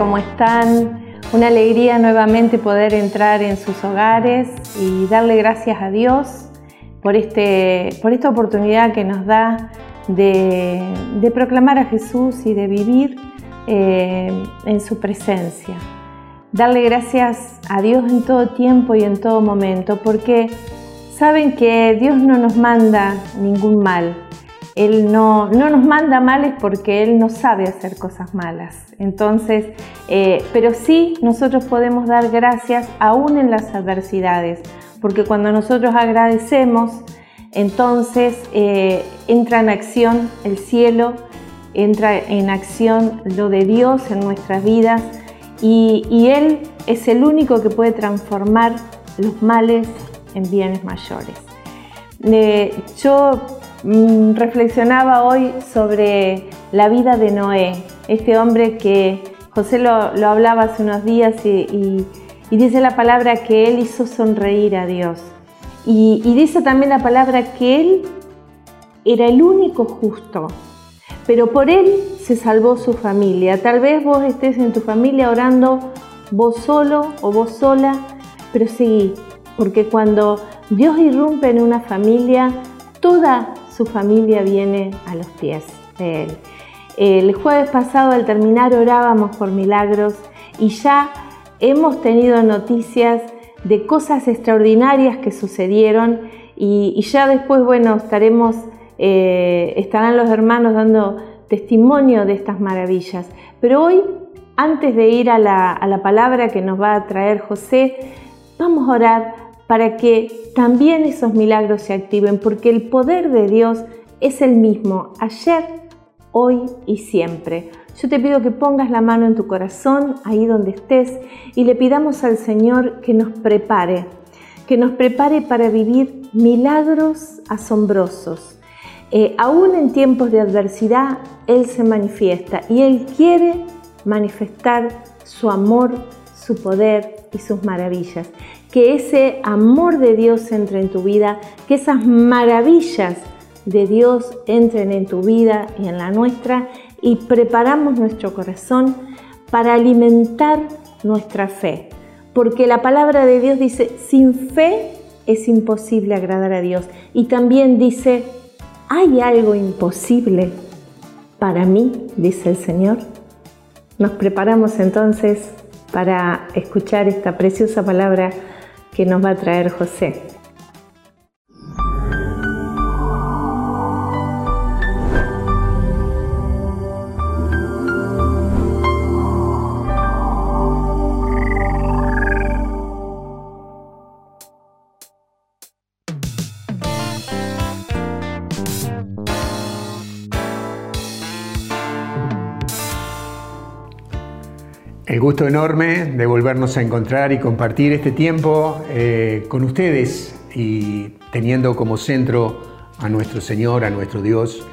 ¿cómo están? Una alegría nuevamente poder entrar en sus hogares y darle gracias a Dios por, este, por esta oportunidad que nos da de, proclamar a Jesús y de vivir eh, en su presencia. Darle gracias a Dios en todo tiempo y en todo momento, porque saben que Dios no nos manda ningún mal, él no, nos manda males porque Él no sabe hacer cosas malas. Entonces, eh, pero sí nosotros podemos dar gracias aún en las adversidades, porque cuando nosotros agradecemos, entonces eh, entra en acción el cielo, entra en acción lo de Dios en nuestras vidas y, Él es el único que puede transformar los males en bienes mayores. Eh, yo reflexionaba hoy sobre la vida de Noé, este hombre que José lo, hablaba hace unos días y, dice la palabra que él hizo sonreír a Dios. Y, y dice también la palabra que él era el único justo, pero por él se salvó su familia. Tal vez vos estés en tu familia orando vos solo o vos sola, pero seguí, porque cuando Dios irrumpe en una familia, toda su familia viene a los pies de él. El jueves pasado al terminar orábamos por milagros y ya hemos tenido noticias de cosas extraordinarias que sucedieron y, ya después, bueno, estaremos, eh, estarán los hermanos dando testimonio de estas maravillas. Pero hoy, antes de ir a la, a la palabra que nos va a traer José, vamos a orar para que también esos milagros se activen, porque el poder de Dios es el mismo ayer, hoy y siempre. Yo te pido que pongas la mano en tu corazón, ahí donde estés, y le pidamos al Señor que nos prepare, que nos prepare para vivir milagros asombrosos. Eh, aún en tiempos de adversidad, Él se manifiesta y Él quiere manifestar su amor, su poder y sus maravillas que ese amor de Dios entre en tu vida, que esas maravillas de Dios entren en tu vida y en la nuestra y preparamos nuestro corazón para alimentar nuestra fe. Porque la palabra de Dios dice, sin fe es imposible agradar a Dios. Y también dice, ¿hay algo imposible para mí? dice el Señor. Nos preparamos entonces para escuchar esta preciosa palabra que nos va a traer José. Gusto enorme de volvernos a encontrar y compartir este tiempo eh, con ustedes y teniendo como centro a nuestro Señor, a nuestro Dios.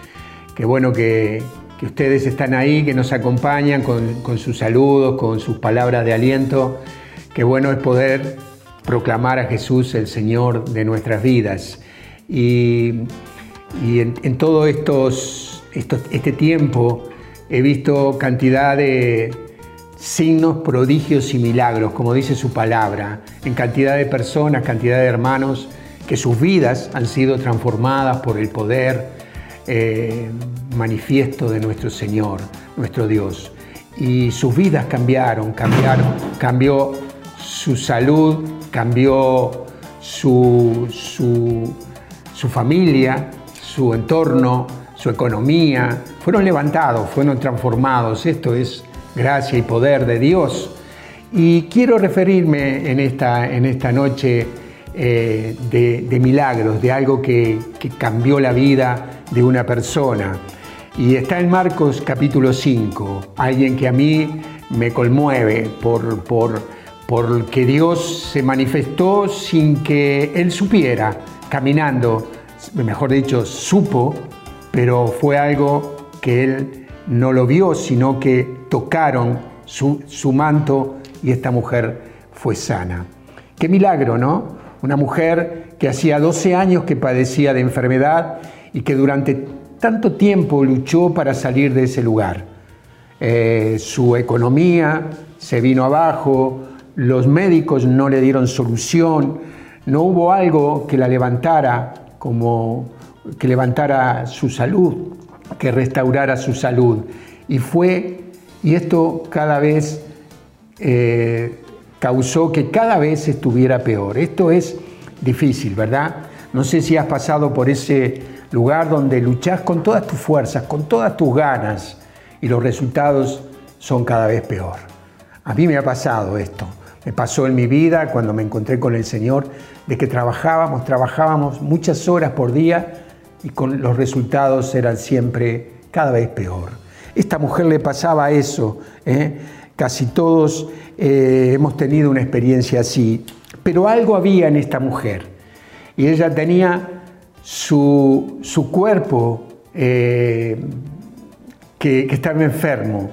Qué bueno que, ustedes están ahí, que nos acompañan con, sus saludos, con sus palabras de aliento. Qué bueno es poder proclamar a Jesús el Señor de nuestras vidas. Y, en, todo este tiempo he visto cantidad de signos, prodigios y milagros, como dice su palabra, en cantidad de personas, cantidad de hermanos, que sus vidas han sido transformadas por el poder eh, manifiesto de nuestro Señor, nuestro Dios. Y sus vidas cambiaron, cambiaron, cambió su salud, cambió su, su, su familia, su entorno, su economía, fueron levantados, fueron transformados. Esto es gracia y poder de Dios. Y quiero referirme en esta, en esta noche eh, de, milagros, de algo que, cambió la vida de una persona. Y está en Marcos capítulo 5, alguien que a mí me conmueve por, por, porque Dios se manifestó sin que él supiera, caminando, mejor dicho, supo, pero fue algo que él no lo vio, sino que tocaron su, manto y esta mujer fue sana. Qué milagro, ¿no? Una mujer que hacía 12 años que padecía de enfermedad y que durante tanto tiempo luchó para salir de ese lugar. eh, su economía se vino abajo, los médicos no le dieron solución, no hubo algo que la levantara como que levantara su salud, que restaurara su salud. Y fue, y esto cada vez eh, causó que cada vez estuviera peor. Esto es difícil, ¿verdad? No sé si has pasado por ese lugar donde luchas con todas tus fuerzas, con todas tus ganas, y los resultados son cada vez peor. A mí me ha pasado esto. Me pasó en mi vida cuando me encontré con el Señor, de que trabajábamos, trabajábamos muchas horas por día y con los resultados eran siempre cada vez peor. Esta mujer le pasaba eso. ¿eh? Casi todos eh, hemos tenido una experiencia así. Pero algo había en esta mujer. Y ella tenía su, cuerpo eh, que, estaba enfermo,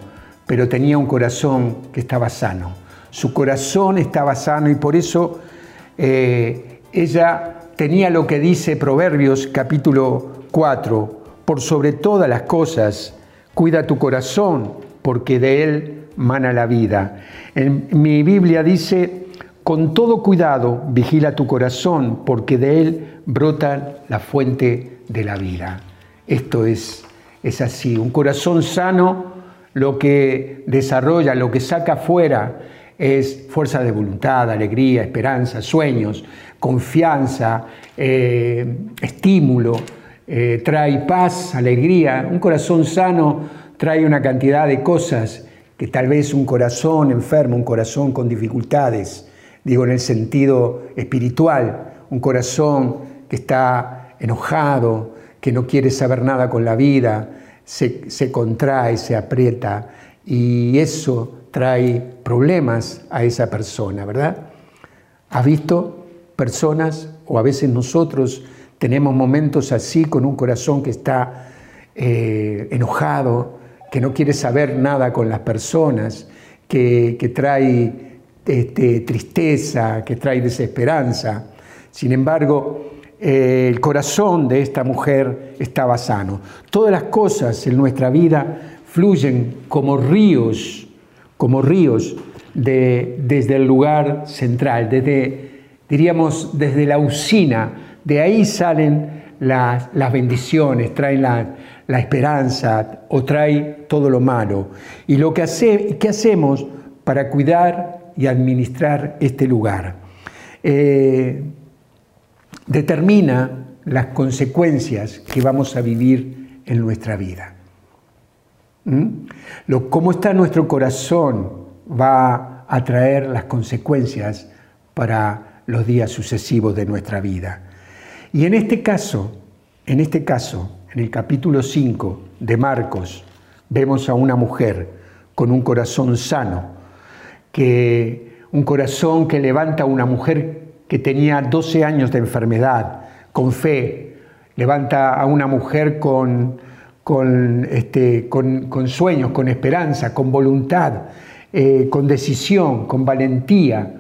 pero tenía un corazón que estaba sano. Su corazón estaba sano y por eso ella tenía lo que dice Proverbios capítulo 4, por sobre todas las cosas, cuida tu corazón, porque de él mana la vida. En mi Biblia dice, con todo cuidado vigila tu corazón, porque de él brota la fuente de la vida. Esto es, es así, un corazón sano lo que desarrolla, lo que saca fuera es fuerza de voluntad, alegría, esperanza, sueños, confianza, eh, estímulo, eh, trae paz, alegría. Un corazón sano trae una cantidad de cosas que tal vez un corazón enfermo, un corazón con dificultades, digo en el sentido espiritual, un corazón que está enojado, que no quiere saber nada con la vida, se, se contrae, se aprieta y eso trae problemas a esa persona, ¿verdad? ¿Has visto personas, o a veces nosotros tenemos momentos así con un corazón que está eh, enojado, que no quiere saber nada con las personas, que, trae este, tristeza, que trae desesperanza. Sin embargo, eh, el corazón de esta mujer estaba sano. Todas las cosas en nuestra vida fluyen como ríos, como ríos desde el lugar central, desde diríamos, desde la usina, de ahí salen las, bendiciones, traen la, esperanza o trae todo lo malo. Y lo que hace, ¿qué hacemos para cuidar y administrar este lugar? Eh, determina las consecuencias que vamos a vivir en nuestra vida. ¿Mm? Lo, cómo está nuestro corazón va a traer las consecuencias para los días sucesivos de nuestra vida. Y en este caso, en este caso, en el capítulo 5 de Marcos, vemos a una mujer con un corazón sano, que un corazón que levanta a una mujer que tenía 12 años de enfermedad, con fe, levanta a una mujer con, con, este, con, sueños, con esperanza, con voluntad, eh, con decisión, con valentía.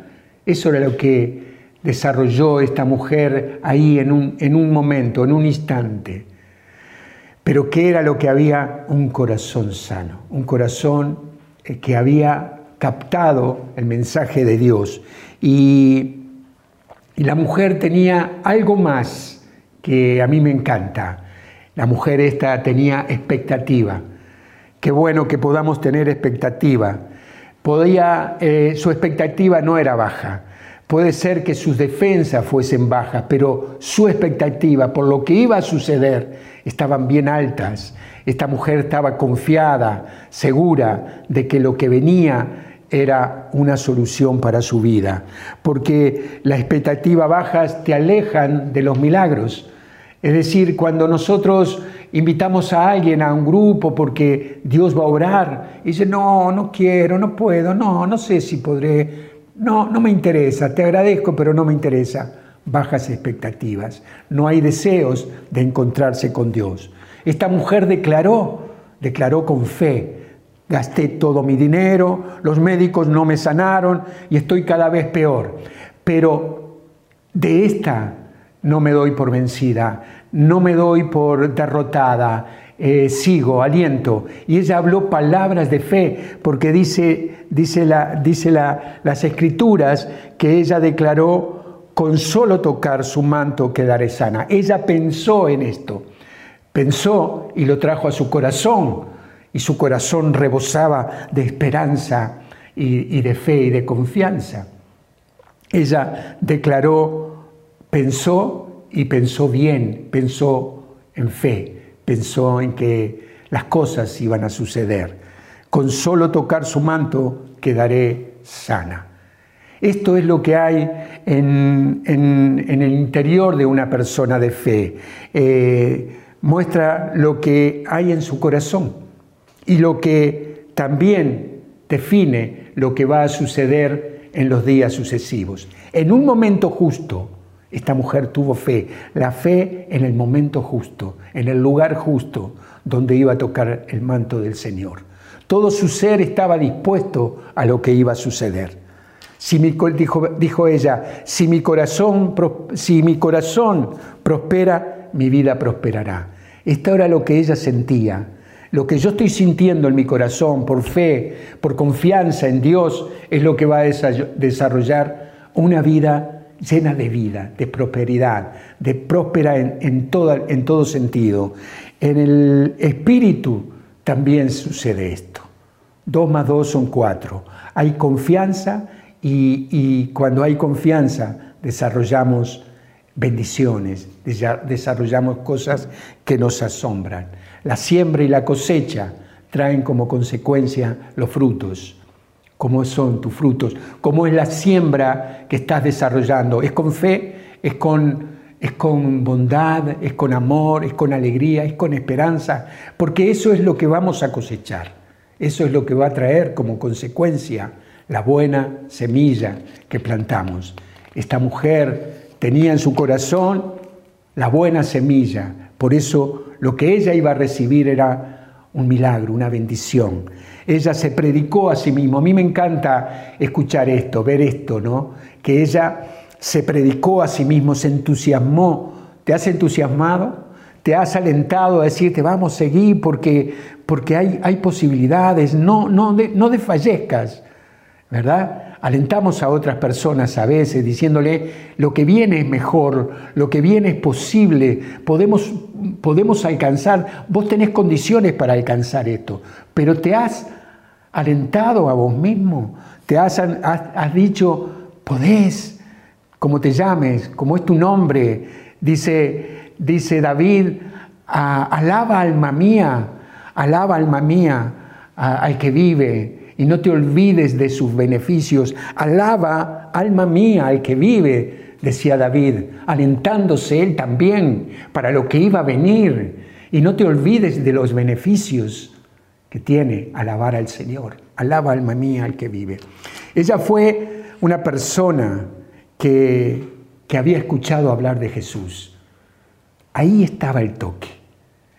Eso era lo que desarrolló esta mujer ahí en un, en un momento, en un instante. Pero ¿qué era lo que había? Un corazón sano, un corazón eh, que había captado el mensaje de Dios. Y, y la mujer tenía algo más que a mí me encanta. La mujer esta tenía expectativa. Qué bueno que podamos tener expectativa. Podía, eh, su expectativa no era baja Puede ser que sus defensas fuesen bajas, pero su expectativa por lo que iba a suceder estaban bien altas. Esta mujer estaba confiada, segura de que lo que venía era una solución para su vida, porque las expectativas bajas te alejan de los milagros. Es decir, cuando nosotros invitamos a alguien a un grupo porque Dios va a orar, y dice, no, no quiero, no puedo, no, no sé si podré, no, no me interesa, te agradezco, pero no me interesa. Bajas expectativas. No hay deseos de encontrarse con Dios. Esta mujer declaró, declaró con fe, gasté todo mi dinero, los médicos no me sanaron y estoy cada vez peor. Pero de esta no me doy por vencida, no me doy por derrotada. Eh, sigo, aliento. Y ella habló palabras de fe, porque dice, dice, la, dice la, las escrituras que ella declaró, con solo tocar su manto quedaré sana. Ella pensó en esto, pensó y lo trajo a su corazón, y su corazón rebosaba de esperanza y, y de fe y de confianza. Ella declaró, pensó y pensó bien, pensó en fe pensó en que las cosas iban a suceder. Con solo tocar su manto quedaré sana. Esto es lo que hay en, el interior de una persona de fe. Eh, muestra lo que hay en su corazón y lo que también define lo que va a suceder en los días sucesivos. En un momento justo, esta mujer tuvo fe, la fe en el momento justo, en el lugar justo donde iba a tocar el manto del Señor. Todo su ser estaba dispuesto a lo que iba a suceder. Si mi, dijo, ella, si mi, corazón, si mi corazón prospera, mi vida prosperará. Esto era lo que ella sentía. Lo que yo estoy sintiendo en mi corazón por fe, por confianza en Dios, es lo que va a desarrollar una vida llena de vida, de prosperidad, de próspera en, en todo sentido. En el espíritu también sucede esto. Dos más dos son cuatro. Hay confianza y, y cuando hay confianza desarrollamos bendiciones, desarrollamos cosas que nos asombran. La siembra y la cosecha traen como consecuencia los frutos cómo son tus frutos, cómo es la siembra que estás desarrollando. Es con fe, es con, es con bondad, es con amor, es con alegría, es con esperanza, porque eso es lo que vamos a cosechar. Eso es lo que va a traer como consecuencia la buena semilla que plantamos. Esta mujer tenía en su corazón la buena semilla, por eso lo que ella iba a recibir era un milagro, una bendición. Ella se predicó a sí misma. A mí me encanta escuchar esto, ver esto, ¿no? Que ella se predicó a sí mismo, se entusiasmó. ¿Te has entusiasmado? ¿Te has alentado a decirte, vamos, seguir porque, porque hay, hay posibilidades? No, no, no desfallezcas, ¿verdad? Alentamos a otras personas a veces diciéndole, lo que viene es mejor, lo que viene es posible, podemos, podemos alcanzar, vos tenés condiciones para alcanzar esto, pero te has alentado a vos mismo, te has, has, dicho, podés, como te llames, como es tu nombre, dice, dice David, alaba alma mía, alaba alma mía al que vive y no te olvides de sus beneficios. Alaba, alma mía, al que vive, decía David, alentándose él también para lo que iba a venir. Y no te olvides de los beneficios que tiene alabar al Señor. Alaba, alma mía, al que vive. Ella fue una persona que, que había escuchado hablar de Jesús. Ahí estaba el toque.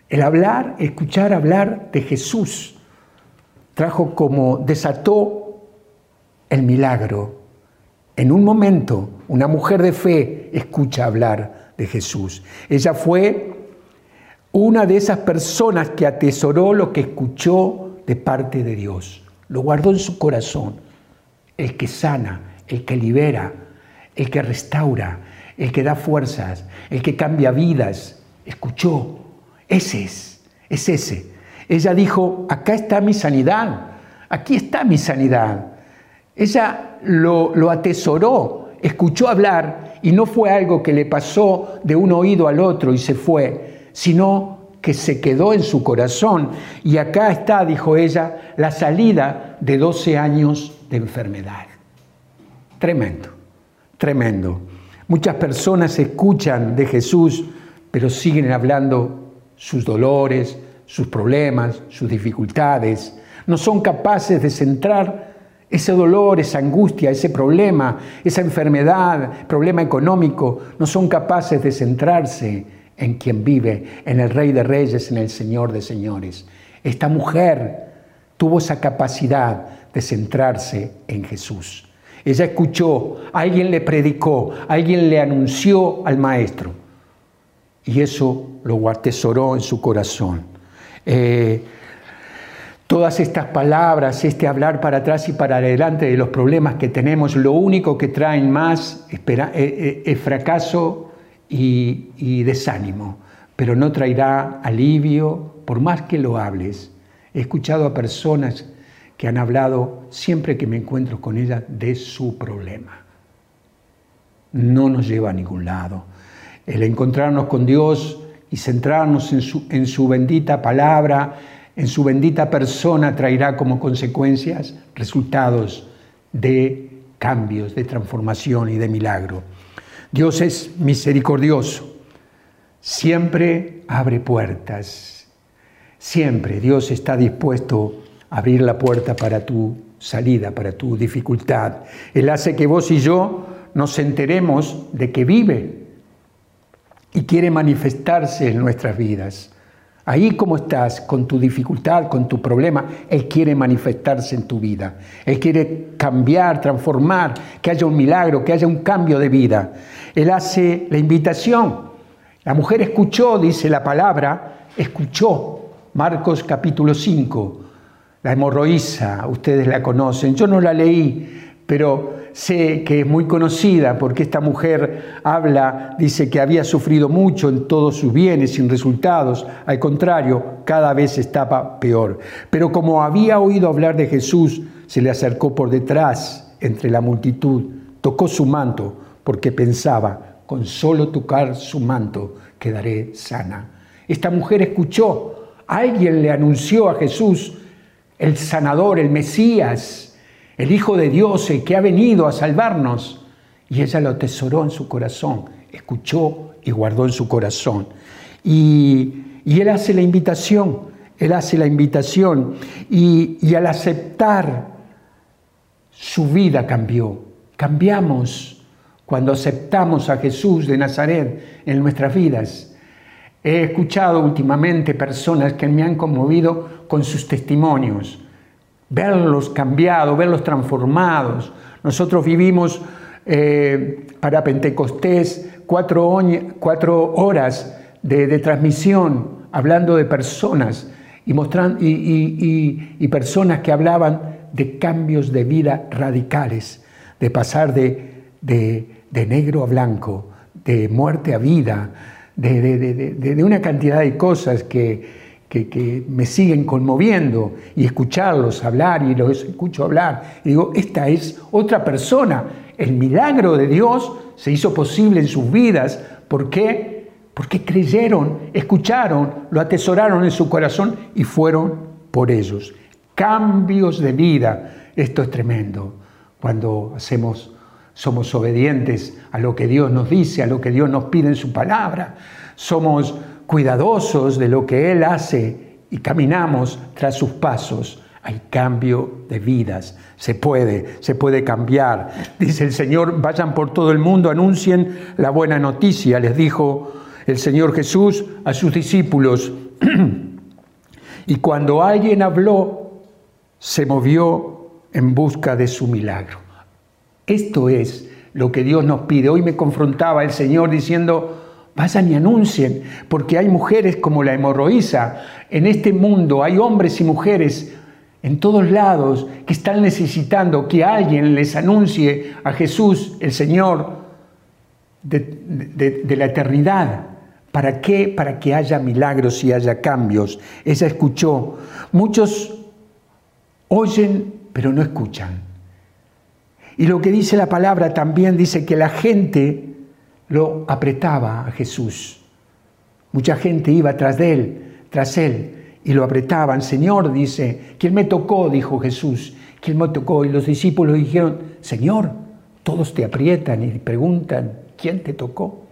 El hablar, escuchar hablar de Jesús trajo como desató el milagro. En un momento, una mujer de fe escucha hablar de Jesús. Ella fue una de esas personas que atesoró lo que escuchó de parte de Dios. Lo guardó en su corazón. El que sana, el que libera, el que restaura, el que da fuerzas, el que cambia vidas. Escuchó. Ese es, es ese. Ella dijo, acá está mi sanidad, aquí está mi sanidad. Ella lo, atesoró, escuchó hablar y no fue algo que le pasó de un oído al otro y se fue, sino que se quedó en su corazón. Y acá está, dijo ella, la salida de 12 años de enfermedad. Tremendo, tremendo. Muchas personas escuchan de Jesús, pero siguen hablando sus dolores, sus problemas, sus dificultades, no son capaces de centrar ese dolor, esa angustia, ese problema, esa enfermedad, problema económico, no son capaces de centrarse en quien vive, en el Rey de Reyes, en el Señor de Señores. Esta mujer tuvo esa capacidad de centrarse en Jesús. Ella escuchó, alguien le predicó, alguien le anunció al Maestro y eso lo atesoró en su corazón. Eh, todas estas palabras, este hablar para atrás y para adelante de los problemas que tenemos, lo único que traen más es, eh, eh, fracaso y, y desánimo, pero no traerá alivio por más que lo hables. He escuchado a personas que han hablado siempre que me encuentro con ellas de su problema. No nos lleva a ningún lado. El encontrarnos con Dios y centrarnos en su, en su bendita palabra, en su bendita persona, traerá como consecuencias resultados de cambios, de transformación y de milagro. Dios es misericordioso, siempre abre puertas, siempre Dios está dispuesto a abrir la puerta para tu salida, para tu dificultad. Él hace que vos y yo nos enteremos de que vive y quiere manifestarse en nuestras vidas. Ahí como estás, con tu dificultad, con tu problema, Él quiere manifestarse en tu vida. Él quiere cambiar, transformar, que haya un milagro, que haya un cambio de vida. Él hace la invitación. La mujer escuchó, dice la palabra, escuchó. Marcos capítulo 5, la hemorroísa, ustedes la conocen. Yo no la leí, pero sé que es muy conocida porque esta mujer habla, dice que había sufrido mucho en todos sus bienes sin resultados, al contrario, cada vez estaba peor. Pero como había oído hablar de Jesús, se le acercó por detrás entre la multitud, tocó su manto porque pensaba, con solo tocar su manto quedaré sana. Esta mujer escuchó, alguien le anunció a Jesús, el sanador, el Mesías, el Hijo de Dios, el que ha venido a salvarnos. Y ella lo atesoró en su corazón, escuchó y guardó en su corazón. Y, Él hace la invitación, Él hace la invitación. Y, y al aceptar, su vida cambió. Cambiamos cuando aceptamos a Jesús de Nazaret en nuestras vidas. He escuchado últimamente personas que me han conmovido con sus testimonios verlos cambiados, verlos transformados. Nosotros vivimos eh, para Pentecostés cuatro, horas de, transmisión hablando de personas y, mostrando, y, personas que hablaban de cambios de vida radicales, de pasar de, de negro a blanco, de muerte a vida, de, una cantidad de cosas que, que, me siguen conmoviendo y escucharlos hablar y los escucho hablar. Y digo, esta es otra persona. El milagro de Dios se hizo posible en sus vidas. ¿Por qué? Porque creyeron, escucharon, lo atesoraron en su corazón y fueron por ellos. Cambios de vida. Esto es tremendo. Cuando hacemos, somos obedientes a lo que Dios nos dice, a lo que Dios nos pide en su palabra. Somos cuidadosos de lo que Él hace y caminamos tras sus pasos, hay cambio de vidas. Se puede, se puede cambiar. Dice el Señor, vayan por todo el mundo, anuncien la buena noticia, les dijo el Señor Jesús a sus discípulos. y cuando alguien habló, se movió en busca de su milagro. Esto es lo que Dios nos pide. Hoy me confrontaba el Señor diciendo, Vayan y anuncien, porque hay mujeres como la hemorroísa. En este mundo hay hombres y mujeres en todos lados que están necesitando que alguien les anuncie a Jesús, el Señor de, la eternidad. ¿Para qué? Para que haya milagros y haya cambios. Ella escuchó. Muchos oyen, pero no escuchan. Y lo que dice la palabra también dice que la gente lo apretaba a Jesús. Mucha gente iba tras de él, tras él, y lo apretaban. Señor, dice, ¿quién me tocó? dijo Jesús. ¿Quién me tocó? Y los discípulos dijeron, Señor, todos te aprietan y preguntan, ¿quién te tocó?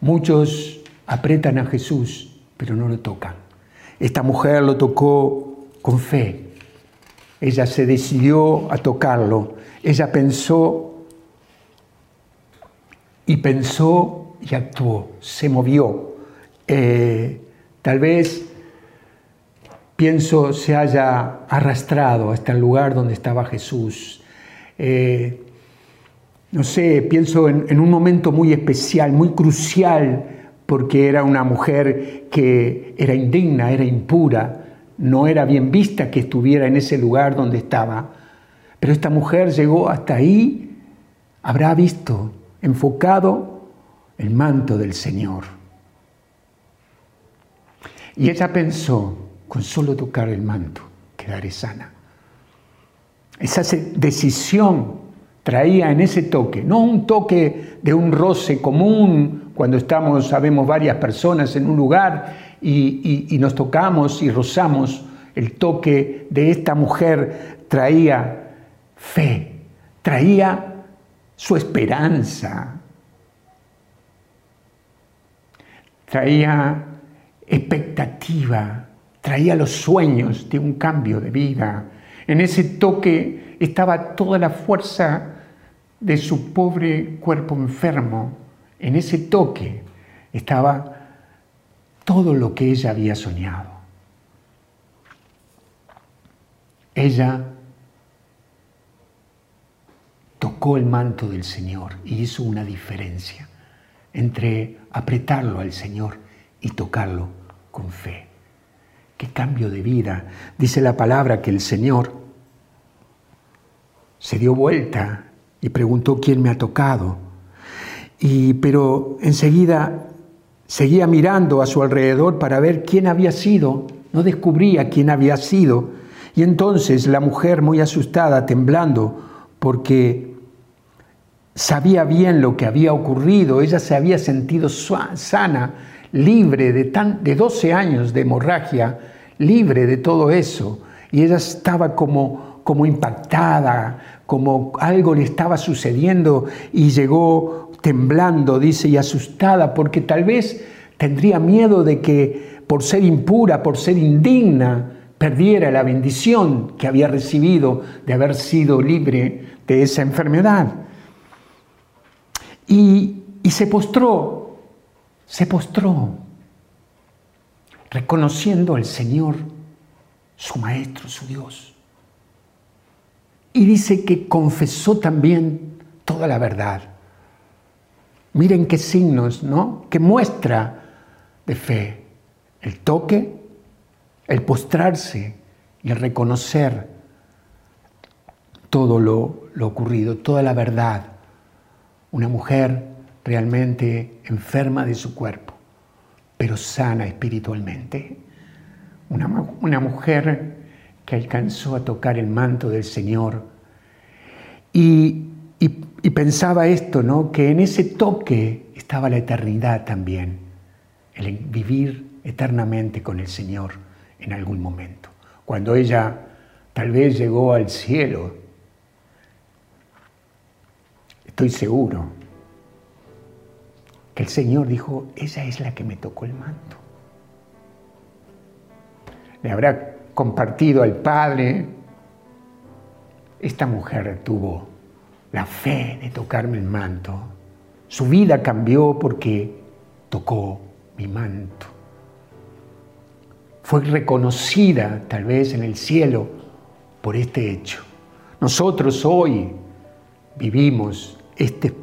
Muchos apretan a Jesús, pero no lo tocan. Esta mujer lo tocó con fe. Ella se decidió a tocarlo. Ella pensó y pensó y actuó, se movió. Eh, tal vez pienso se haya arrastrado hasta el lugar donde estaba Jesús. Eh, no sé, pienso en, un momento muy especial, muy crucial, porque era una mujer que era indigna, era impura, no era bien vista que estuviera en ese lugar donde estaba. Pero esta mujer llegó hasta ahí, habrá visto, enfocado el manto del Señor. Y ella pensó, con solo tocar el manto, quedaré sana. Esa decisión traía en ese toque, no un toque de un roce común cuando estamos, sabemos, varias personas en un lugar y, y nos tocamos y rozamos, el toque de esta mujer traía fe, traía su esperanza, traía expectativa, traía los sueños de un cambio de vida. En ese toque estaba toda la fuerza de su pobre cuerpo enfermo. En ese toque estaba todo lo que ella había soñado. Ella el manto del Señor y hizo una diferencia entre apretarlo al Señor y tocarlo con fe. Qué cambio de vida. Dice la palabra que el Señor se dio vuelta y preguntó quién me ha tocado. Y, pero enseguida seguía mirando a su alrededor para ver quién había sido. No descubría quién había sido. Y entonces la mujer, muy asustada, temblando, porque sabía bien lo que había ocurrido, ella se había sentido sana, libre de, tan, de 12 años de hemorragia, libre de todo eso. Y ella estaba como, como impactada, como algo le estaba sucediendo y llegó temblando, dice, y asustada, porque tal vez tendría miedo de que por ser impura, por ser indigna, perdiera la bendición que había recibido de haber sido libre de esa enfermedad. Y, se postró, se postró, reconociendo al Señor, su Maestro, su Dios. Y dice que confesó también toda la verdad. Miren qué signos, ¿no? Que muestra de fe. El toque, el postrarse y el reconocer todo lo ocurrido, toda la verdad. Una mujer realmente enferma de su cuerpo, pero sana espiritualmente. Una, una mujer que alcanzó a tocar el manto del Señor. Y, pensaba esto, ¿no? que en ese toque estaba la eternidad también, el vivir eternamente con el Señor en algún momento. Cuando ella tal vez llegó al cielo, estoy seguro que el Señor dijo, ella es la que me tocó el manto. Le habrá compartido al Padre, esta mujer tuvo la fe de tocarme el manto. Su vida cambió porque tocó mi manto. Fue reconocida tal vez en el cielo por este hecho. Nosotros hoy vivimos este,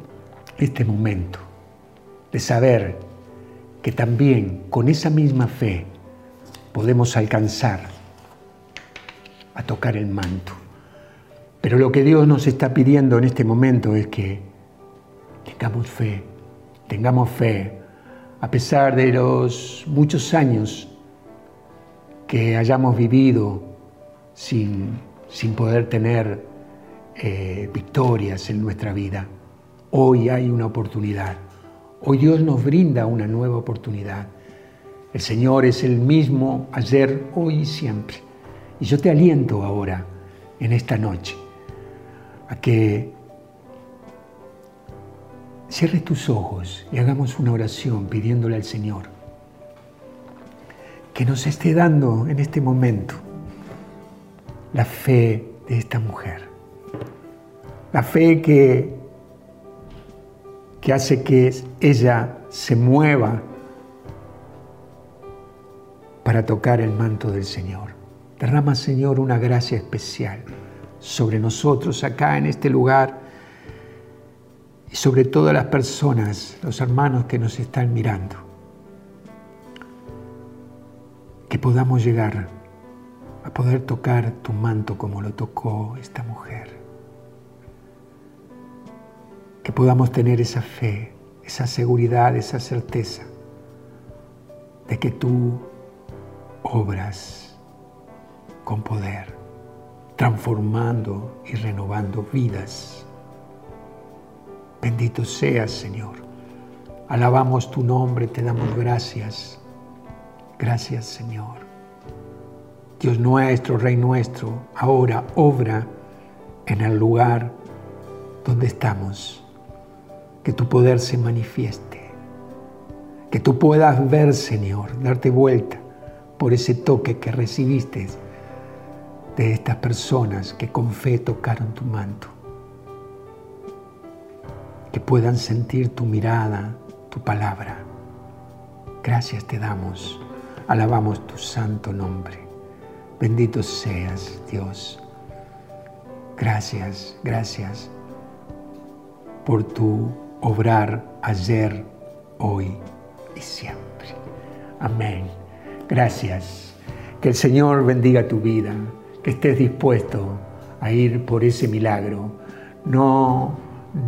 este momento de saber que también con esa misma fe podemos alcanzar a tocar el manto. Pero lo que Dios nos está pidiendo en este momento es que tengamos fe, tengamos fe, a pesar de los muchos años que hayamos vivido sin, sin poder tener eh, victorias en nuestra vida. Hoy hay una oportunidad. Hoy Dios nos brinda una nueva oportunidad. El Señor es el mismo ayer, hoy y siempre. Y yo te aliento ahora, en esta noche, a que cierres tus ojos y hagamos una oración pidiéndole al Señor que nos esté dando en este momento la fe de esta mujer. La fe que, que hace que ella se mueva para tocar el manto del Señor. Derrama, Señor, una gracia especial sobre nosotros acá en este lugar y sobre todas las personas, los hermanos que nos están mirando. Que podamos llegar a poder tocar tu manto como lo tocó esta mujer. Que podamos tener esa fe, esa seguridad, esa certeza de que tú obras con poder, transformando y renovando vidas. Bendito seas, Señor. Alabamos tu nombre, te damos gracias. Gracias, Señor. Dios nuestro, Rey nuestro, ahora obra en el lugar donde estamos. Que tu poder se manifieste. Que tú puedas ver, Señor, darte vuelta por ese toque que recibiste de estas personas que con fe tocaron tu manto. Que puedan sentir tu mirada, tu palabra. Gracias te damos. Alabamos tu santo nombre. Bendito seas, Dios. Gracias, gracias por tu obrar ayer, hoy y siempre. Amén. Gracias. Que el Señor bendiga tu vida, que estés dispuesto a ir por ese milagro. No,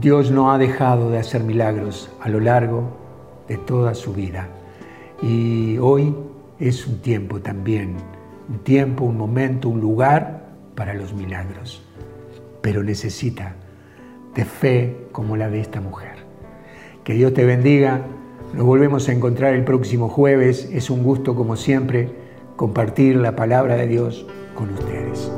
Dios no ha dejado de hacer milagros a lo largo de toda su vida. Y hoy es un tiempo también un tiempo, un momento, un lugar para los milagros, pero necesita de fe como la de esta mujer. Que Dios te bendiga. Nos volvemos a encontrar el próximo jueves. Es un gusto, como siempre, compartir la palabra de Dios con ustedes.